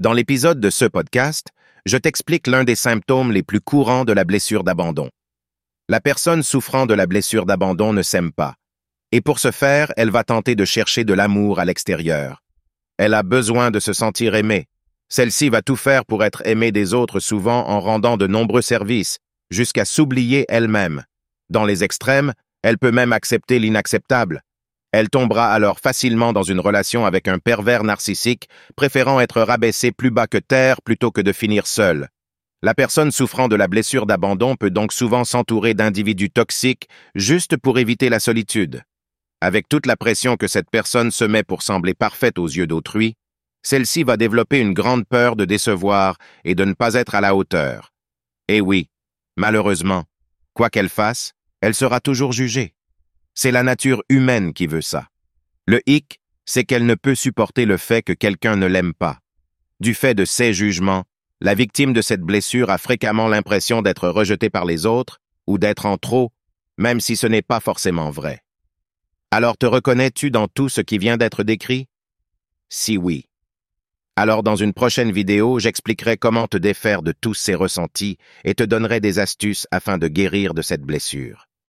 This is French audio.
Dans l'épisode de ce podcast, je t'explique l'un des symptômes les plus courants de la blessure d'abandon. La personne souffrant de la blessure d'abandon ne s'aime pas. Et pour ce faire, elle va tenter de chercher de l'amour à l'extérieur. Elle a besoin de se sentir aimée. Celle-ci va tout faire pour être aimée des autres souvent en rendant de nombreux services, jusqu'à s'oublier elle-même. Dans les extrêmes, elle peut même accepter l'inacceptable. Elle tombera alors facilement dans une relation avec un pervers narcissique, préférant être rabaissé plus bas que terre plutôt que de finir seule. La personne souffrant de la blessure d'abandon peut donc souvent s'entourer d'individus toxiques juste pour éviter la solitude. Avec toute la pression que cette personne se met pour sembler parfaite aux yeux d'autrui, celle-ci va développer une grande peur de décevoir et de ne pas être à la hauteur. Et oui, malheureusement, quoi qu'elle fasse, elle sera toujours jugée. C'est la nature humaine qui veut ça. Le hic, c'est qu'elle ne peut supporter le fait que quelqu'un ne l'aime pas. Du fait de ces jugements, la victime de cette blessure a fréquemment l'impression d'être rejetée par les autres ou d'être en trop, même si ce n'est pas forcément vrai. Alors te reconnais-tu dans tout ce qui vient d'être décrit? Si oui. Alors dans une prochaine vidéo, j'expliquerai comment te défaire de tous ces ressentis et te donnerai des astuces afin de guérir de cette blessure.